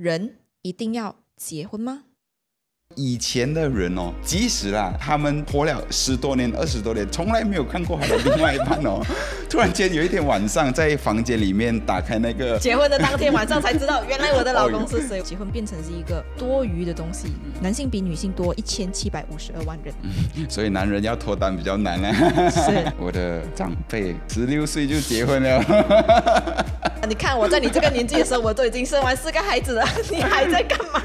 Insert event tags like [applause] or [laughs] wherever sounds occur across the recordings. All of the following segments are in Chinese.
人一定要结婚吗？以前的人哦，即使啦，他们活了十多年、二十多年，从来没有看过他的另外一半哦。[laughs] 突然间有一天晚上，在房间里面打开那个结婚的当天晚上才知道，原来我的老公是谁。结婚变成是一个多余的东西，男性比女性多一千七百五十二万人，所以男人要脱单比较难啊。是 [laughs] 我的长辈十六岁就结婚了。你看我在你这个年纪的时候，我都已经生完四个孩子了，[laughs] 你还在干嘛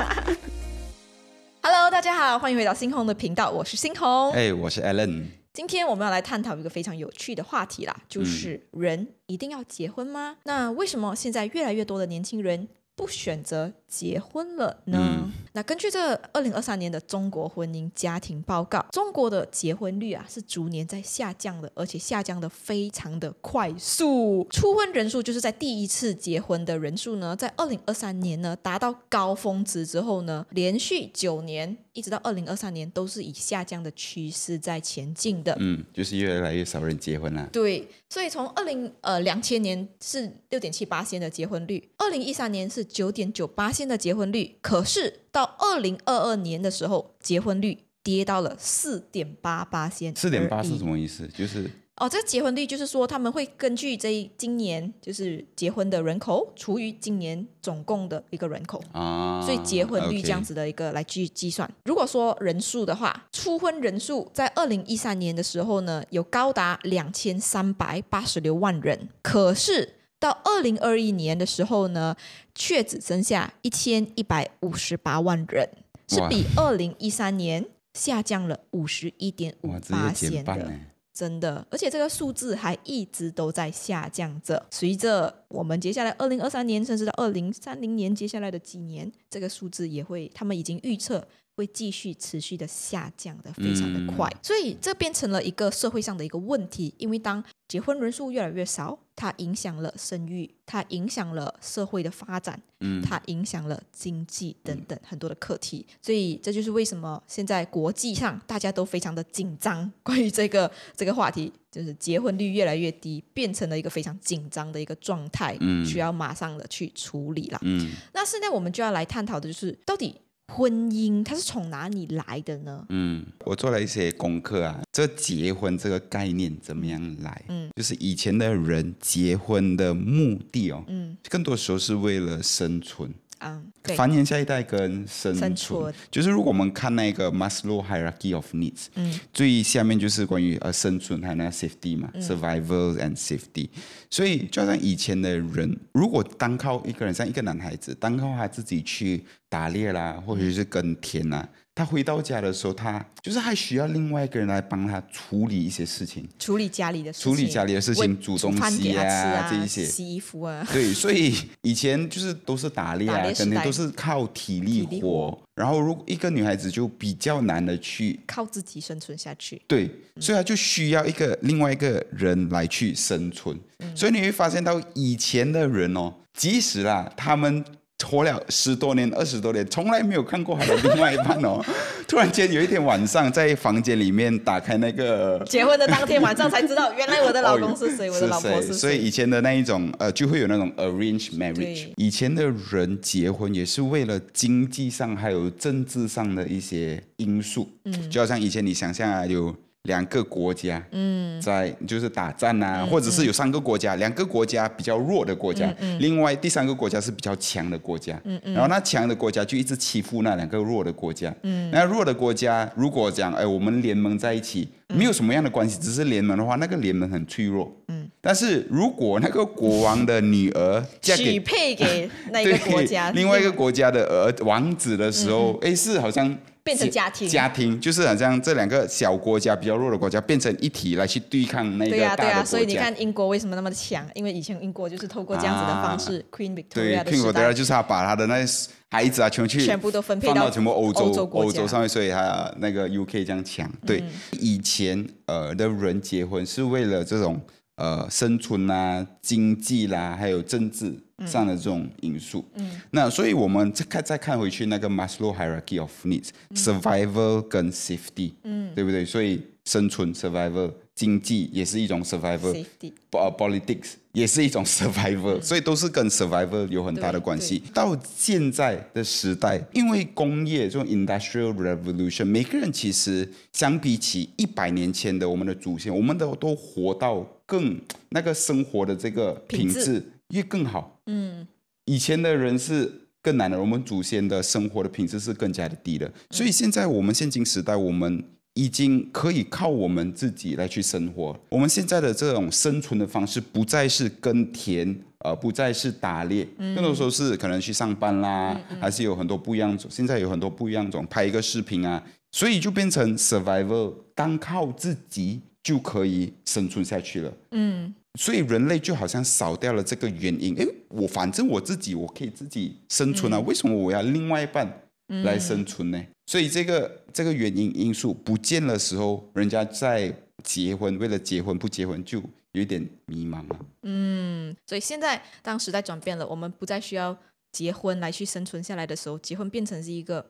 ？Hello，大家好，欢迎回到星红的频道，我是星红。哎，我是 Alan。今天我们要来探讨一个非常有趣的话题啦，就是人一定要结婚吗？那为什么现在越来越多的年轻人不选择结婚了呢？那根据这二零二三年的中国婚姻家庭报告，中国的结婚率啊是逐年在下降的，而且下降的非常的快速。初婚人数就是在第一次结婚的人数呢，在二零二三年呢达到高峰值之后呢，连续九年一直到二零二三年都是以下降的趋势在前进的。嗯，就是越来越少人结婚了。对，所以从二零呃两千年是六点七八线的结婚率，二零一三年是九点九八线的结婚率，可是到二零二二年的时候，结婚率跌到了四点八八线。四点八是什么意思？就是哦，这个结婚率就是说他们会根据这一今年就是结婚的人口除以今年总共的一个人口啊，所以结婚率这样子的一个来去计算。如果说人数的话，初婚人数在二零一三年的时候呢，有高达两千三百八十六万人，可是到二零二一年的时候呢，却只剩下一千一百五十八万人，是比二零一三年下降了五十一点五八接减线的。真的，而且这个数字还一直都在下降着。随着我们接下来二零二三年，甚至到二零三零年接下来的几年，这个数字也会，他们已经预测会继续持续的下降的非常的快。所以这变成了一个社会上的一个问题，因为当结婚人数越来越少，它影响了生育，它影响了社会的发展，嗯。它影响了经济等等很多的课题，所以这就是为什么现在国际上大家都非常的紧张，关于这个这个话题，就是结婚率越来越低，变成了一个非常紧张的一个状态，嗯。需要马上的去处理了。嗯。那现在我们就要来探讨的就是，到底婚姻它是从哪里来的呢？嗯，我做了一些功课啊，这结婚这个概念怎么样来？嗯，就是以前的人结婚的目的哦，嗯更多时候是为了生存。啊，对，繁衍下一代跟生存，生存。就是如果我们看那个 Maslow hierarchy of needs，嗯。最下面就是关于呃生存还有那 safety 嘛、s u r v i v a l and safety。所以就好像以前的人，如果单靠一个人，像一个男孩子，单靠他自己去打猎啦，或者是耕田啦，他回到家的时候，他就是还需要另外一个人来帮他处理一些事情。处理家里的事情，处理家里的事情煮东西啊，这一些洗衣服啊，对，所以以前就是都是打猎啊肯定都是靠体力活。然后，如果一个女孩子就比较难的去靠自己生存下去。对，所以她就需要一个另外一个人来去生存。嗯所以你会发现到以前的人哦，即使啦，他们活了十多年、二十多年，从来没有看过他的另外一半哦。[laughs] 突然间有一天晚上，在房间里面打开那个结婚的当天晚上才知道，原来我的老公是谁，我的老婆是谁。所以以前的那一种呃，就会有那种 arrange marriage。以前的人结婚也是为了经济上还有政治上的一些因素。嗯，就好像以前你想象啊，有两个国家，嗯，在就是打战啊，或者是有三个国家，两个国家比较弱的国家，嗯另外第三个国家是比较强的国家，嗯嗯，然后那强的国家就一直欺负那两个弱的国家，嗯，那弱的国家如果讲，哎，我们联盟在一起，没有什么样的关系，只是联盟的话，那个联盟很脆弱，嗯，但是如果那个国王的女儿嫁给许配给那一个 [laughs] 国家，另外一个国家的儿王子的时候，哎、是好像变成家庭家庭就是好像这两个小国家比较弱的国家变成一体来去对抗那个大的国家。所以你看英国为什么那么强？因为以前英国就是透过这样子的方式、q u e e n 对 Victoria 的 King 时 Victoria，就是他把他的那些孩子啊，全部去全部都分配放到到全部欧洲欧洲上面，所以他那个 UK 这样强。对，嗯以前呃的人结婚是为了这种呃生存啦、经济啦，还有政治上的这种因素。嗯，那所以我们再看再看回去那个 Maslow hierarchy of needs，survival、跟 safety，嗯，对不对？所以生存 survival，经济也是一种 survival，safety，呃 politics 也是一种 survival，、所以都是跟 survival 有很大的关系。到现在的时代，因为工业这种 industrial revolution，每个人其实相比起一百年前的我们的祖先，我们都都活到更那个生活的这个品质越更好。嗯，以前的人是更难的，我们祖先的生活的品质是更加的低的，所以现在我们现今时代，我们已经可以靠我们自己来去生活。我们现在的这种生存的方式，不再是耕田，呃，不再是打猎，更多时候是可能去上班啦，还是有很多不一样种。现在有很多不一样种，拍一个视频啊，所以就变成 survival，单靠自己就可以生存下去了。嗯，所以人类就好像少掉了这个原因。诶，我反正我自己我可以自己生存啊，为什么我要另外一半来生存呢？所以这个这个原因因素不见的时候，人家在结婚，为了结婚不结婚就有一点迷茫了。嗯，所以现在当时代转变了，我们不再需要结婚来去生存下来的时候，结婚变成是一个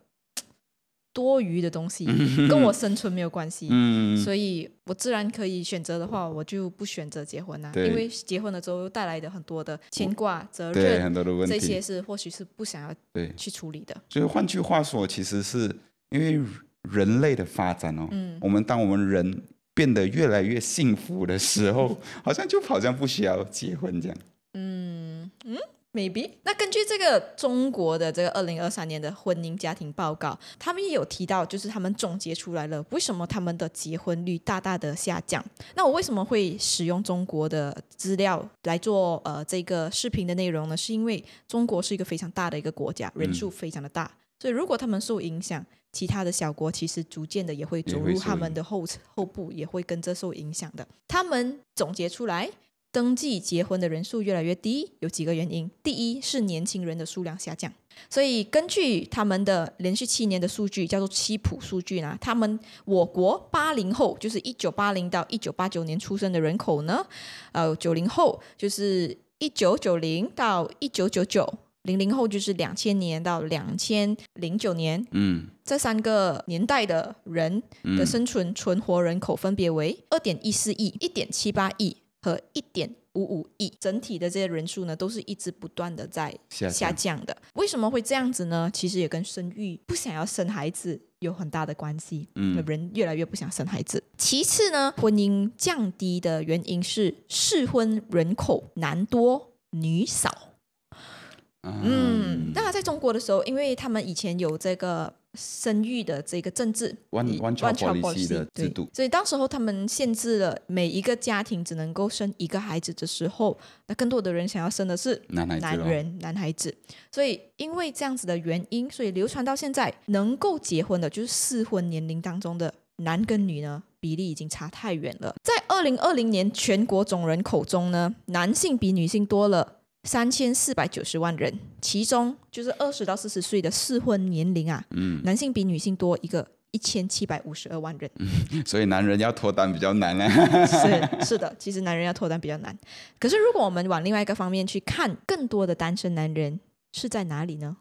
多余的东西，跟我生存没有关系。嗯，所以我自然可以选择的话，我就不选择结婚啊，因为结婚了之后带来的很多的牵挂、责任，很多的问这些，是或许是不想要对，去处理的。所以换句话说，其实是因为人类的发展哦，嗯我们当我们人变得越来越幸福的时候，好像就好像不需要结婚这样。嗯嗯，maybe。那根据这个中国的这个二零二三年的婚姻家庭报告，他们也有提到，就是他们总结出来了为什么他们的结婚率大大的下降。那我为什么会使用中国的资料来做呃这个视频的内容呢？是因为中国是一个非常大的一个国家，人数非常的大，所以如果他们受影响。其他的小国其实逐渐的也会走入他们的后后部，也会跟着受影响的。他们总结出来，登记结婚的人数越来越低，有几个原因。第一是年轻人的数量下降，所以根据他们的连续七年的数据，叫做七普数据呢，他们我国八零后就是一九八零到一九八九年出生的人口呢，呃，九零后就是一九九零到一九九九。零零后就是两千年到两千零九年，嗯，这三个年代的人的生存存活人口分别为二点一四亿、一点七八亿和一点五五亿，整体的这些人数呢，都是一直不断的在下降的。为什么会这样子呢？其实也跟生育不想要生孩子有很大的关系。嗯，人越来越不想生孩子。其次呢，婚姻降低的原因是适婚人口男多女少。嗯，那在中国的时候，因为他们以前有这个生育的这个政治 One- 以 one child policy 的对制度所以当时候他们限制了每一个家庭只能够生一个孩子的时候，那更多的人想要生的是男孩男人、男孩子。所以因为这样子的原因，所以流传到现在，能够结婚的就是适婚年龄当中的男跟女呢。比例已经差太远了。在二零二零年全国总人口中呢，男性比女性多了三千四百九十万人，其中就是二十到四十岁的适婚年龄啊，嗯，男性比女性多一个一千七百五十二万人。[laughs] 所以男人要脱单比较难呢。[laughs] 是是的，其实男人要脱单比较难。可是如果我们往另外一个方面去看，更多的单身男人是在哪里呢？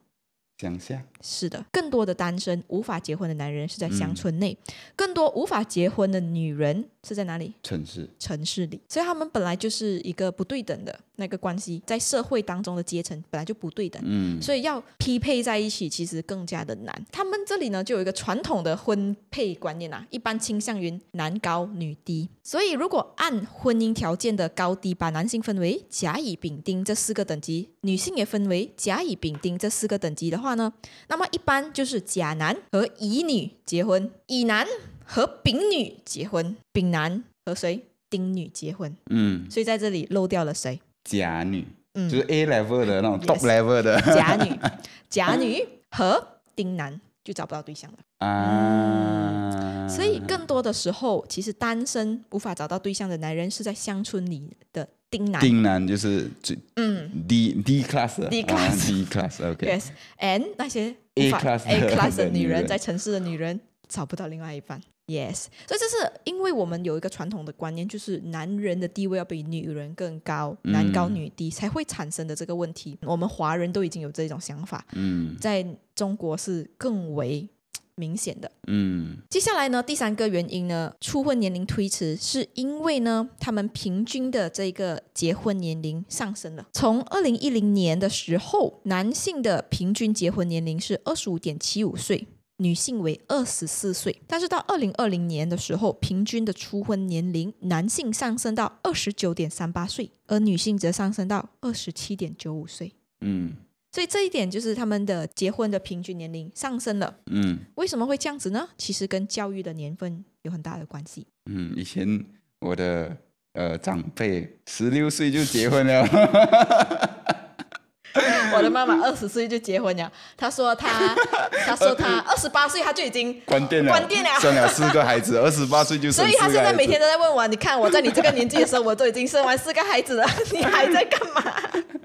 想下，是的，更多的单身无法结婚的男人是在乡嗯村内，更多无法结婚的女人是在哪里？城市，城市里，所以他们本来就是一个不对等的那个关系，在社会当中的阶层本来就不对等，嗯，所以要匹配在一起其实更加的难。他们这里呢就有一个传统的婚配观念啊，一般倾向于男高女低。所以如果按婚姻条件的高低把男性分为甲乙丙丁这四个等级，女性也分为甲乙丙丁这四个等级的话呢，那么一般就是甲男和乙女结婚，乙男和丙女结婚，丙男和谁？丁女结婚。嗯，所以在这里漏掉了谁？甲女，嗯。就是 A level 的那种 top level 的。甲女，[laughs] 甲女和丁男就找不到对象了。啊，所以更多的时候，其实单身无法找到对象的男人是在乡村里的丁男。丁男就是最嗯。D D class 的 D 啊 class D class，OK，，yes，and 那些 A class A class 的的女女人，在城市的女人找不到另外一半。Yes，所以这是因为我们有一个传统的观念，就是男人的地位要比女人更高，嗯。男高女低才会产生的这个问题。我们华人都已经有这种想法，嗯，在中国是更为明显的。嗯接下来呢，第三个原因呢，初婚年龄推迟，是因为呢，他们平均的这个结婚年龄上升了。从二零一零年的时候，男性的平均结婚年龄是二十五点七五岁。女性为二十四岁，但是到二零二零年的时候，平均的初婚年龄，男性上升到二十九点三八岁，而女性则上升到二十七点九五岁。嗯所以这一点就是他们的结婚的平均年龄上升了。嗯为什么会这样子呢？其实跟教育的年份有很大的关系。嗯，以前我的呃长辈十六岁就结婚了，我的妈妈二十岁就结婚了，她说她，[laughs] 她说她二十八岁她就已经，关店了，关店了。生了四个孩子，二十八岁就生所以她。现在每天都在问我，你看我在你这个年纪的时候，我都已经生完四个孩子了，[laughs] 你还在干嘛？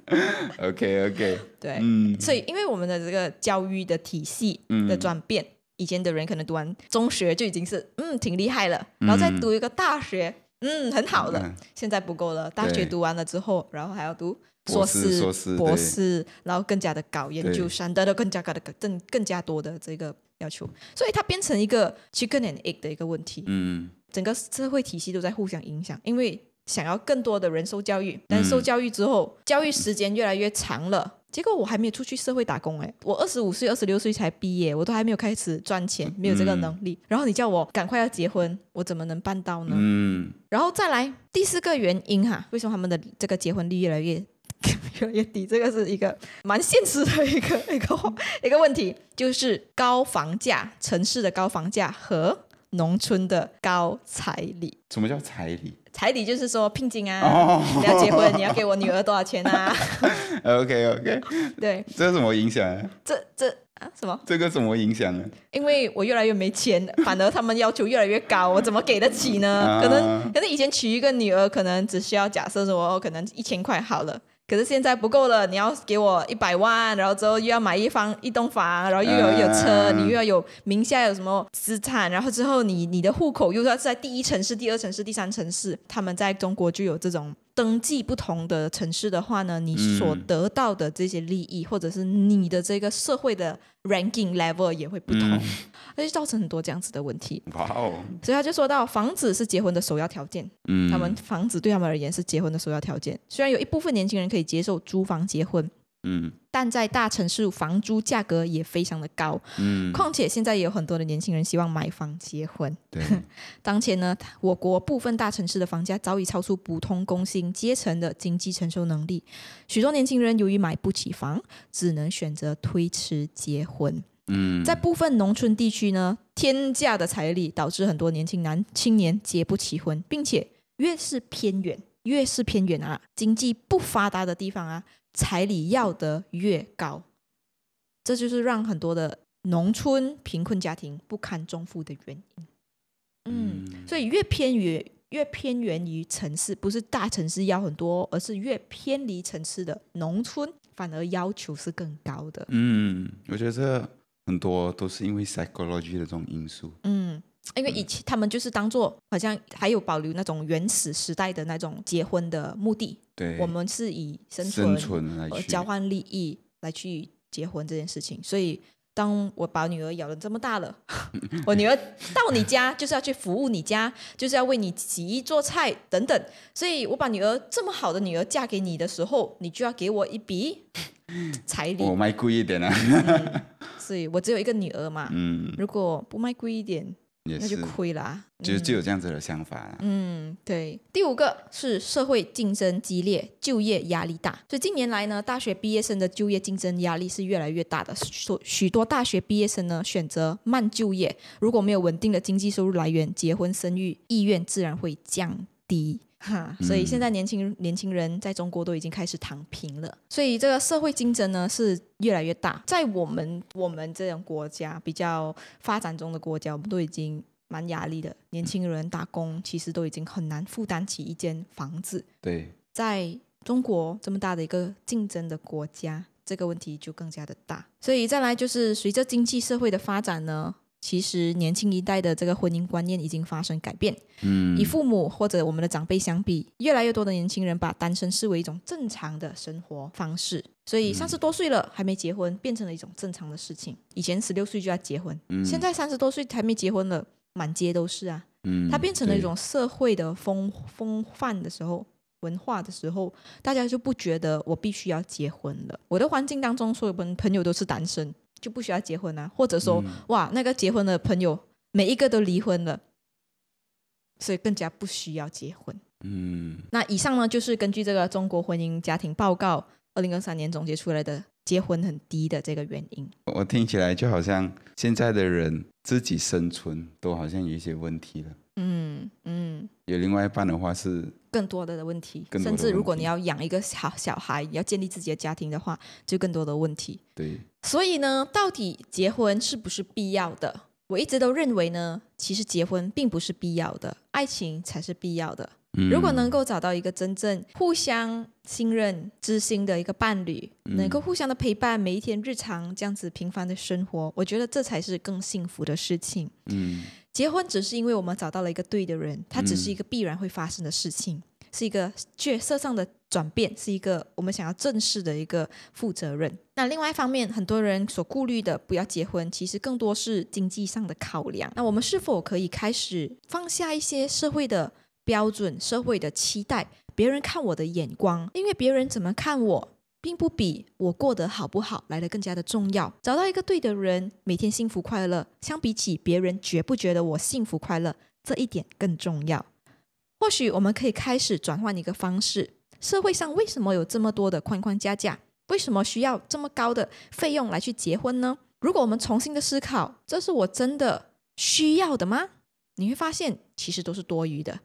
[laughs] OK OK，对，嗯。所以因为我们的这个教育的体系的转变，以前的人可能读完中学就已经是嗯挺厉害了，然后再读一个大学，嗯很好了，嗯。现在不够了，大学对。读完了之后，然后还要读。博硕士硕士博士，然后更加的高，研究生得到更加高的更更加多的这个要求，所以它变成一个 chicken and egg 的一个问题。嗯整个社会体系都在互相影响，因为想要更多的人受教育，但受教育之后，教育时间越来越长了。结果我还没有出去社会打工哎，我二十五岁、二十六岁才毕业，我都还没有开始赚钱，没有这个能力。然后你叫我赶快要结婚，我怎么能办到呢？嗯然后再来第四个原因哈，为什么他们的这个结婚率越来越越来越低？这个是一个蛮现实的一个 [laughs] 一个一个问题，就是高房价，城市的高房价和农村的高彩礼。什么叫彩礼彩礼就是说聘金啊，哦你要结婚，你要给我女儿多少钱啊？？[laughs] OK OK，对，这有什么影响啊？这这啊什么？这个怎么影响呢？因为我越来越没钱，[laughs] 反而他们要求越来越高，我怎么给得起呢？啊可能可能以前娶一个女儿，可能只需要假设说我可能一千块好了。可是现在不够了，你要给我一百万，然后之后又要买一房一栋房，然后又有、啊。有车，你又要有名下有什么资产，然后之后你你的户口又要在第一城市、第二城市、第三城市，他们在中国就有这种登记不同的城市的话呢，你所嗯得到的这些利益，或者是你的这个社会的 ranking level 也会不同，嗯那就造成很多这样子的问题。哇哦，所以他就说到，房子是结婚的首要条件。嗯，他们房子对他们而言是结婚的首要条件。虽然有一部分年轻人可以接受租房结婚，嗯但在大城市房租价格也非常的高。嗯，况且现在也有很多的年轻人希望买房结婚。对，[laughs] 当前呢，我国部分大城市的房价早已超出普通工薪阶层的经济承受能力，许多年轻人由于买不起房，只能选择推迟结婚。嗯，在部分农村地区呢，天价的彩礼导致很多年轻男青年结不起婚，并且越是偏远，越是偏远啊，经济不发达的地方啊，彩礼要得越高，这就是让很多的农村贫困家庭不堪重负的原因。嗯，所以越偏远。越偏远于城市，不是大城市要很多，而是越偏离城市的农村，反而要求是更高的。嗯，我觉得这很多都是因为 psychology 的这种因素。嗯，因为以前他们就是当做好像还有保留那种原始时代的那种结婚的目的，对，我们是以生存生存来去呃交换利益来去结婚这件事情，所以。当我把女儿养了这么大了，[laughs] 我女儿到你家就是要去服务你家，就是要为你洗衣做菜等等。所以我把女儿这么好的女儿嫁给你的时候，你就要给我一笔 [laughs] 彩礼。我卖贵一点啊。嗯所以我只有一个女儿嘛，嗯，如果不卖贵一点，也那就是亏啦。就就有这样子的想法啊。嗯，对。第五个是社会竞争激烈，就业压力大。所以近年来呢，大学毕业生的就业竞争压力是越来越大的。所许多大学毕业生呢选择慢就业，如果没有稳定的经济收入来源，结婚生育意愿自然会降低。哈，所以现在年轻年轻人在中国都已经开始躺平了，所以这个社会竞争呢是越来越大。在我们我们这种国家比较发展中的国家，我们都已经蛮压力的。年轻人打工其实都已经很难负担起一间房子，对，在中国这么大的一个竞争的国家，这个问题就更加的大。所以再来就是随着经济社会的发展呢，其实年轻一代的这个婚姻观念已经发生改变。嗯，与父母或者我们的长辈相比，越来越多的年轻人把单身视为一种正常的生活方式。所以三十多岁了还没结婚，变成了一种正常的事情。以前十六岁就要结婚，现在三十多岁还没结婚了，满街都是啊。嗯，它变成了一种社会的风风范的时候，文化的时候，大家就不觉得我必须要结婚了。我的环境当中，所有朋朋友都是单身。就不需要结婚啊，或者说，哇，那个结婚的朋友每一个都离婚了，所以更加不需要结婚。嗯，那以上呢，就是根据这个中国婚姻家庭报告二零二三年总结出来的结婚很低的这个原因。我听起来就好像现在的人自己生存都好像有一些问题了。嗯嗯，有另外一半的话是更多的问题，甚至如果你要养一个小小孩，要建立自己的家庭的话，就更多的问题。对，所以呢，到底结婚是不是必要的？我一直都认为呢，其实结婚并不是必要的，爱情才是必要的。如果能够找到一个真正互相信任、知心的一个伴侣，能够互相的陪伴，每一天日常这样子平凡的生活，我觉得这才是更幸福的事情。嗯。结婚只是因为我们找到了一个对的人，它只是一个必然会发生的事情，是一个角色上的转变，是一个我们想要正视的一个负责任。那另外一方面，很多人所顾虑的不要结婚，其实更多是经济上的考量。那我们是否可以开始放下一些社会的标准、社会的期待，别人看我的眼光？因为别人怎么看我？并不比我过得好不好来的更加的重要。找到一个对的人，每天幸福快乐，相比起别人觉不觉得我幸福快乐这一点更重要。或许我们可以开始转换一个方式：社会上为什么有这么多的框框架架？为什么需要这么高的费用来去结婚呢？如果我们重新的思考，这是我真的需要的吗？你会发现，其实都是多余的。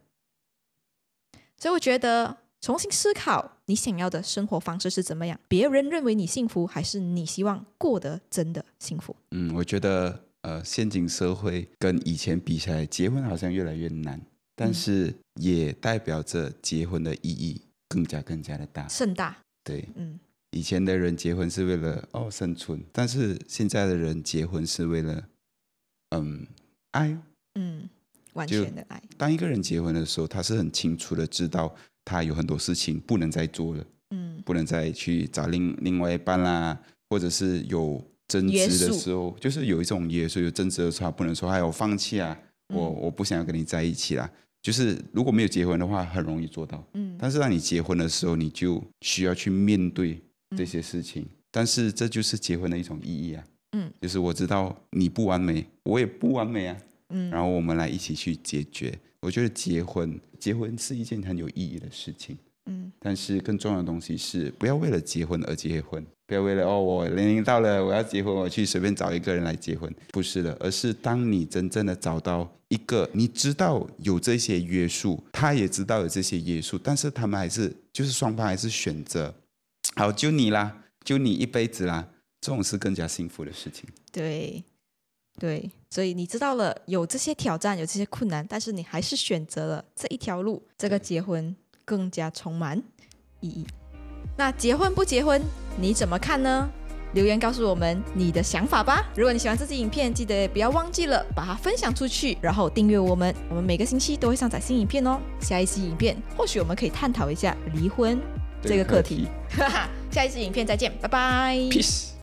所以我觉得。重新思考你想要的生活方式是怎么样？别人认为你幸福，还是你希望过得真的幸福？嗯，我觉得呃，现今社会跟以前比起来，结婚好像越来越难，但是也代表着结婚的意义更加更加的大，盛大。对，嗯，以前的人结婚是为了哦生存，但是现在的人结婚是为了嗯爱，嗯，完全的爱。当一个人结婚的时候，他是很清楚的知道。他有很多事情不能再做了，嗯，不能再去找另另外一半啦，或者是有争执的时候，就是有一种约束，有争执的时候不能说哎，我放弃啊，我我不想要跟你在一起啦。就是如果没有结婚的话，很容易做到，嗯，但是当你结婚的时候，你就需要去面对这些事情，但是这就是结婚的一种意义啊，嗯，就是我知道你不完美，我也不完美啊，嗯，然后我们来一起去解决。我觉得结婚，结婚是一件很有意义的事情。嗯，但是更重要的东西是，不要为了结婚而结婚，不要为了哦，我年龄到了，我要结婚，我去随便找一个人来结婚，不是的，而是当你真正的找到一个，你知道有这些约束，他也知道有这些约束，但是他们还是，就是双方还是选择，好，就你啦，就你一辈子啦，这种是更加幸福的事情。对。对，所以你知道了有这些挑战，有这些困难，但是你还是选择了这一条路，这个结婚更加充满意义。那结婚不结婚，你怎么看呢？留言告诉我们你的想法吧。如果你喜欢这支影片，记得不要忘记了把它分享出去，然后订阅我们。我们每个星期都会上载新影片哦。下一期影片，或许我们可以探讨一下离婚这个课题。哈哈，下一期影片再见，拜拜。Peace。